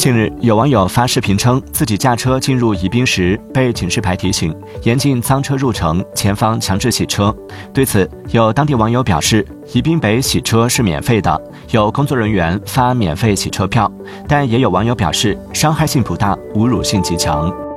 近日有网友发视频称自己驾车进入宜宾时被警示牌提醒严禁脏车入城前方强制洗车。对此有当地网友表示宜宾北洗车是免费的有工作人员发免费洗车票但也有网友表示伤害性不大侮辱性极强。